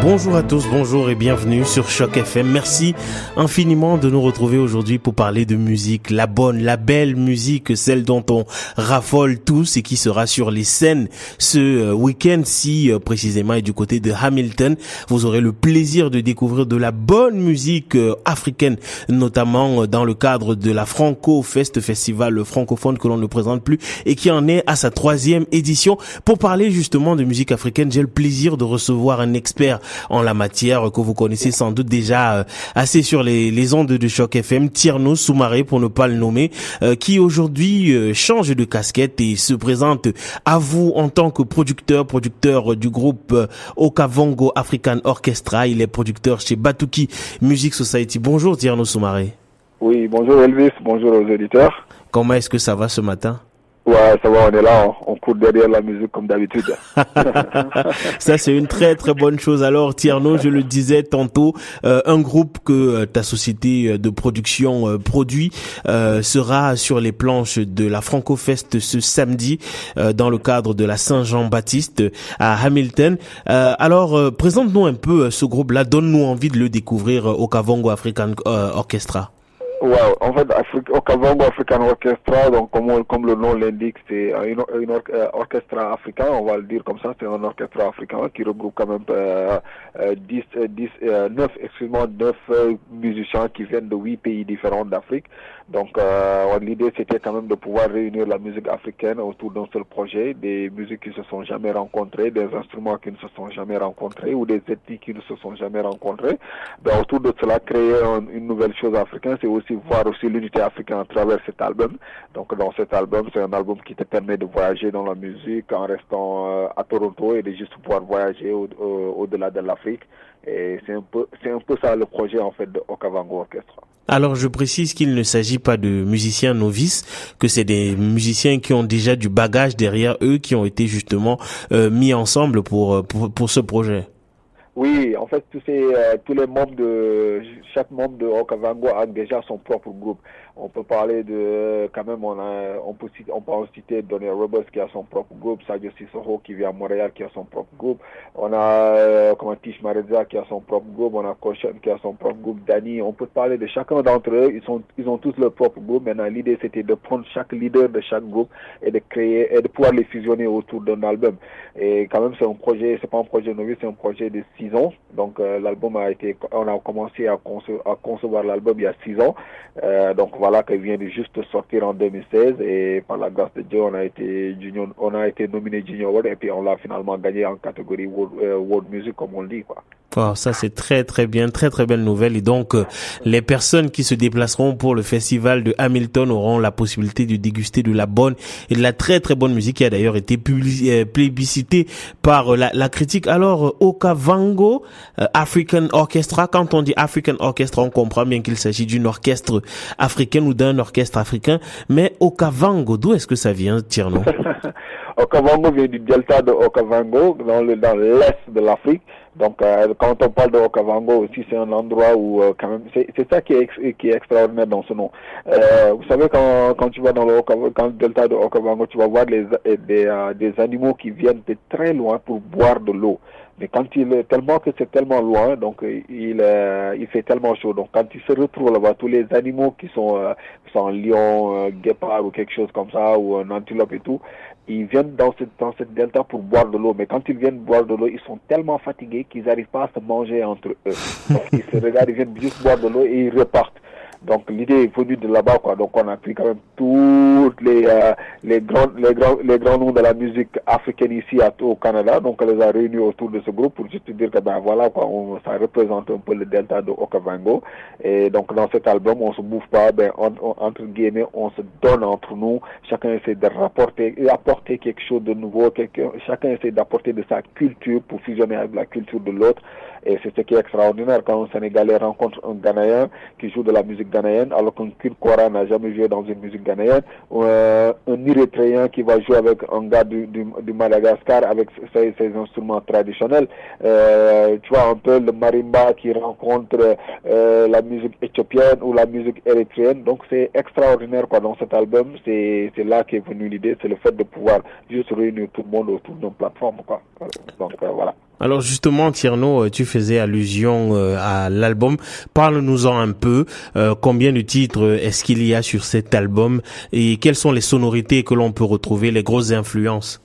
Bonjour à tous, bonjour et bienvenue sur Choc FM. Merci infiniment de nous retrouver aujourd'hui pour parler de musique, la bonne, la belle musique, celle dont on raffole tous et qui sera sur les scènes ce euh, week-end si euh, précisément est du côté de Hamilton. Vous aurez le plaisir de découvrir de la bonne musique euh, africaine, notamment dans le cadre de la Franco Fest Festival francophone que l'on ne présente plus et qui en est à sa troisième édition. Pour parler justement de musique africaine, j'ai le plaisir de recevoir un expert en la matière que vous connaissez sans doute déjà euh, assez sur les, les ondes de choc FM, Tierno Soumaré pour ne pas le nommer, euh, qui aujourd'hui euh, change de casquette et se présente à vous en tant que producteur, producteur du groupe Okavongo African Orchestra. Il est producteur chez Batuki Music Society. Bonjour Tierno Soumaré. Oui, bonjour Elvis, bonjour aux auditeurs. Comment est-ce que ça va ce matin? Ouais, ça on est là, on court derrière la musique comme d'habitude. ça, c'est une très très bonne chose. Alors, Tierno, je le disais tantôt, euh, un groupe que euh, ta société euh, de production produit sera sur les planches de la Francofest ce samedi dans le cadre de la Saint-Jean-Baptiste à Hamilton. alors, présente-nous un peu ce groupe-là, donne-nous envie de le découvrir au Kavongo African Orchestra. Ouais, en fait, Afrique, Okavango African Orchestra, donc comme, comme le nom l'indique, c'est un, euh, orchestre africain, on va le dire comme ça, c'est un orchestre africain qui regroupe quand même euh, 10, 10, 9, excuse-moi, 9 euh, musiciens qui viennent de 8 pays différents d'Afrique. Donc euh, l'idée c'était quand même de pouvoir réunir la musique africaine autour d'un seul projet, des musiques qui se sont jamais rencontrées, des instruments qui ne se sont jamais rencontrés ou des ethnies qui ne se sont jamais rencontrés. Ben, autour de cela, créer une nouvelle chose africaine, c'est aussi voir aussi l'unité africaine à travers cet album. Donc dans cet album, c'est un album qui te permet de voyager dans la musique en restant euh, à Toronto et de juste pouvoir voyager au-delà de l'Afrique. Et c'est un peu, un peu ça le projet en fait de Okavango Orchestra. Alors je précise qu'il ne s'agit pas de musiciens novices, que c'est des musiciens qui ont déjà du bagage derrière eux, qui ont été justement euh, mis ensemble pour, pour, pour ce projet. Oui, en fait, euh, tous les membres de chaque membre de Okavango a déjà son propre groupe. On peut parler de, quand même, on peut, on peut citer Donny Roberts qui a son propre groupe, Sadio Sissoko qui vient à Montréal qui a son propre groupe, on a, euh, comment Tish Mareza qui a son propre groupe, on a Koshan qui a son propre groupe, Danny, on peut parler de chacun d'entre eux, ils sont, ils ont tous leur propre groupe. Maintenant, l'idée c'était de prendre chaque leader de chaque groupe et de créer, et de pouvoir les fusionner autour d'un album. Et quand même, c'est un projet, c'est pas un projet novice, c'est un projet de six Donc, euh, l'album a été, on a commencé à, concevoir l'album il y a six ans. Euh, donc, voilà, qu'il vient de juste sortir en 2016 et par la grâce de Dieu, on a été junior, on a été nominé Junior World et puis on l'a finalement gagné en catégorie World, euh, Music, comme on le dit. Wow, ça c'est très très bien, très très belle nouvelle. Et donc euh, les personnes qui se déplaceront pour le festival de Hamilton auront la possibilité de déguster de la bonne et de la très très bonne musique qui a d'ailleurs été euh, plébiscitée par euh, la, la, critique. Alors Okavango African Orchestra, quand on dit African Orchestra, on comprend bien qu'il s'agit d'une orchestre africaine ou d'un orchestre africain. Mais Okavango, d'où est-ce que ça vient, Tierno? Okavango vient du delta de Okavango, dans le dans l'est de l'Afrique. Donc, euh, quand on parle de Okavango aussi, c'est un endroit où, euh, quand même, c'est ça qui est, qui est extraordinaire dans ce nom. Euh, vous savez, quand, quand tu vas dans le, quand delta de Okavango, tu vas voir les, des, des animaux qui viennent de très loin pour boire de l'eau. Mais quand il tellement que c'est tellement loin, donc il, il fait tellement chaud. Donc quand il se retrouve là-bas, tous les animaux qui sont, euh, sont lion, guépard ou quelque chose comme ça, ou un antilope et tout, ils viennent dans cette, dans cette delta pour boire de l'eau. Mais quand ils viennent boire de l'eau, ils sont tellement fatigués qu'ils n'arrivent pas à se manger entre eux. Donc ils se regardent, ils viennent juste boire de l'eau et ils repartent. Donc l'idée est venue de là-bas, quoi. Donc on a pris quand même tous les euh, les grands les grands les grands noms de la musique africaine ici au Canada. Donc on les a réunis autour de ce groupe pour juste dire que ben voilà quoi, on, ça représente un peu le delta de Okavango. Et donc dans cet album, on se bouge pas, ben entre guillemets, on se donne entre nous. Chacun essaie de rapporter apporter quelque chose de nouveau. Chacun essaie d'apporter de sa culture pour fusionner avec la culture de l'autre. Et c'est ce qui est extraordinaire quand un Sénégalais rencontre un Ghanéen qui joue de la musique ghanéenne, alors qu'un Kurt n'a jamais joué dans une musique ghanéenne, euh, un Érythréen qui va jouer avec un gars du, du, Madagascar avec ses, instruments traditionnels. Euh, tu vois un peu le marimba qui rencontre euh, la musique éthiopienne ou la musique érythréenne. Donc c'est extraordinaire quoi dans cet album. C'est là qu'est venue l'idée, c'est le fait de pouvoir juste réunir tout le monde autour d'une plateforme quoi. Donc voilà. Alors justement, Tierno, euh, tu faisais allusion euh, à l'album. Parle-nous-en un peu. Euh, combien de titres est-ce qu'il y a sur cet album et quelles sont les sonorités que l'on peut retrouver, les grosses influences?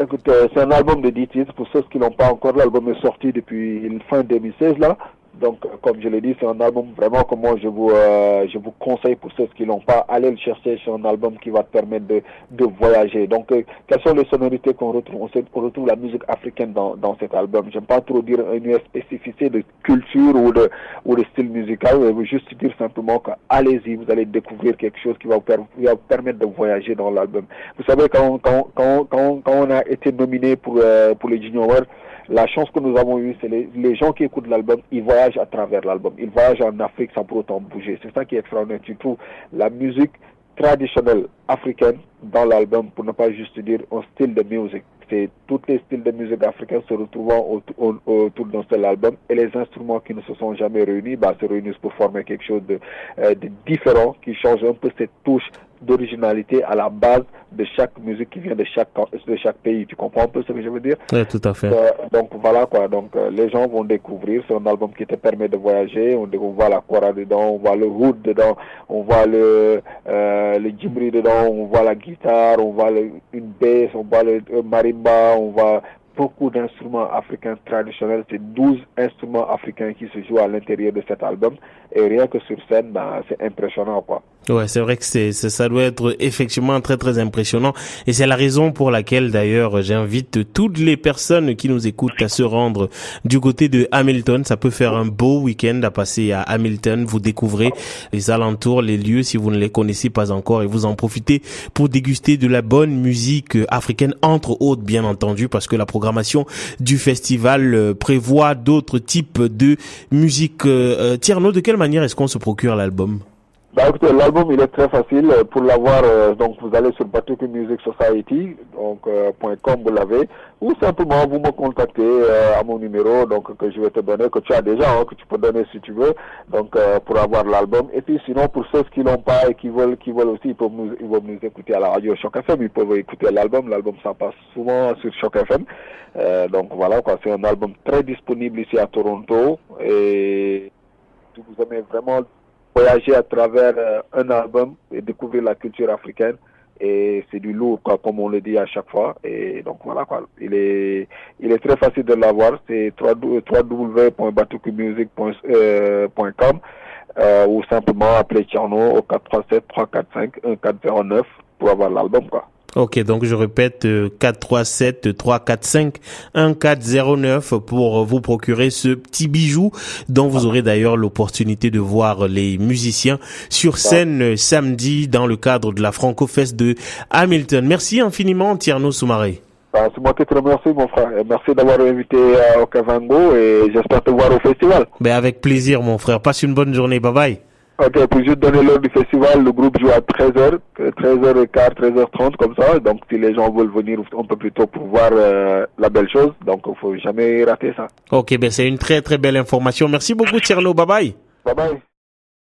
Écoute, c'est un album de 10 titres. Pour ceux qui n'ont pas encore, l'album est sorti depuis fin 2016 là. Donc, comme je l'ai dit, c'est un album vraiment que moi je vous euh, je vous conseille pour ceux qui l'ont pas, allez le chercher. C'est un album qui va te permettre de de voyager. Donc, euh, quelles sont les sonorités qu'on retrouve? On, retrouve la musique africaine dans dans cet album. J'aime pas trop dire une spécificité de culture ou de ou de style musical. Je veux juste dire simplement que allez-y, vous allez découvrir quelque chose qui va vous, va vous permettre de voyager dans l'album. Vous savez quand quand quand quand on a été nominé pour euh, pour les Junior Awards, la chance que nous avons eue, c'est les, gens qui écoutent l'album, ils voyagent à travers l'album. Ils voyagent en Afrique sans pour autant bouger. C'est ça qui est extraordinaire. Tu trouves la musique traditionnelle africaine dans l'album, pour ne pas juste dire un style de musique. C'est tous les styles de musique africains se retrouvant autour, autour d'un seul album et les instruments qui ne se sont jamais réunis bah, se réunissent pour former quelque chose de, euh, de différent qui change un peu cette touche d'originalité à la base de chaque musique qui vient de chaque de chaque pays. Tu comprends un peu ce que je veux dire? Oui, tout à fait. Euh, donc voilà quoi. Donc euh, les gens vont découvrir. C'est un album qui te permet de voyager. On, on voit la kora dedans, on voit le root dedans, on voit le euh, le djibri dedans, on voit la guitare, on voit le, une bass, on voit le, le marimba, on voit beaucoup d'instruments africains traditionnels. C'est 12 instruments africains qui se jouent à l'intérieur de cet album. Et rien que sur scène, ben, c'est impressionnant, quoi. Ouais, c'est vrai que c'est, ça doit être effectivement très très impressionnant et c'est la raison pour laquelle d'ailleurs j'invite toutes les personnes qui nous écoutent à se rendre du côté de Hamilton. Ça peut faire un beau week-end à passer à Hamilton. Vous découvrez les alentours, les lieux si vous ne les connaissez pas encore et vous en profitez pour déguster de la bonne musique africaine entre autres bien entendu parce que la programmation du festival prévoit d'autres types de musique. Euh, Tierno, de quelle manière est-ce qu'on se procure l'album? Bah écoutez, l'album il est très facile pour l'avoir. Euh, donc vous allez sur Batuque Music Society, donc euh, .com vous l'avez, ou simplement vous me contactez euh, à mon numéro, donc que je vais te donner, que tu as déjà, hein, que tu peux donner si tu veux, donc pour avoir l'album. Et puis sinon pour ceux qui l'ont pas et qui veulent, qui veulent aussi, ils peuvent nous, ils peuvent nous écouter à la radio Choc FM. Ils peuvent écouter l'album. L'album ça passe souvent sur Choc FM. donc voilà c'est un album très disponible ici à Toronto et si vous aimez vraiment voyager à travers euh, un album et découvrir la culture africaine. Et c'est du lourd quoi comme on le dit à chaque fois. Et donc voilà quoi. Il est il est très facile de l'avoir. C'est www.batukumusic.com euh, ou simplement appeler Tiano au 437 345 1409 pour avoir l'album quoi Ok, donc je répète 437 345 1409 pour vous procurer ce petit bijou dont vous aurez d'ailleurs l'opportunité de voir les musiciens sur scène samedi dans le cadre de la Franco-Fest de Hamilton. Merci infiniment Tierno Soumaré. Ben, c'est moi qui te remercie mon frère. Merci d'avoir invité au Kavango et j'espère te voir au festival. Ben avec plaisir mon frère. Passe une bonne journée. Bye bye. Ok, pour juste donner l'heure du festival, le groupe joue à 13h, 13h15, 13h30 comme ça. Donc si les gens veulent venir un peu plus tôt pour voir euh, la belle chose, donc il faut jamais rater ça. Ok, ben c'est une très très belle information. Merci beaucoup Tierno, bye bye. Bye bye.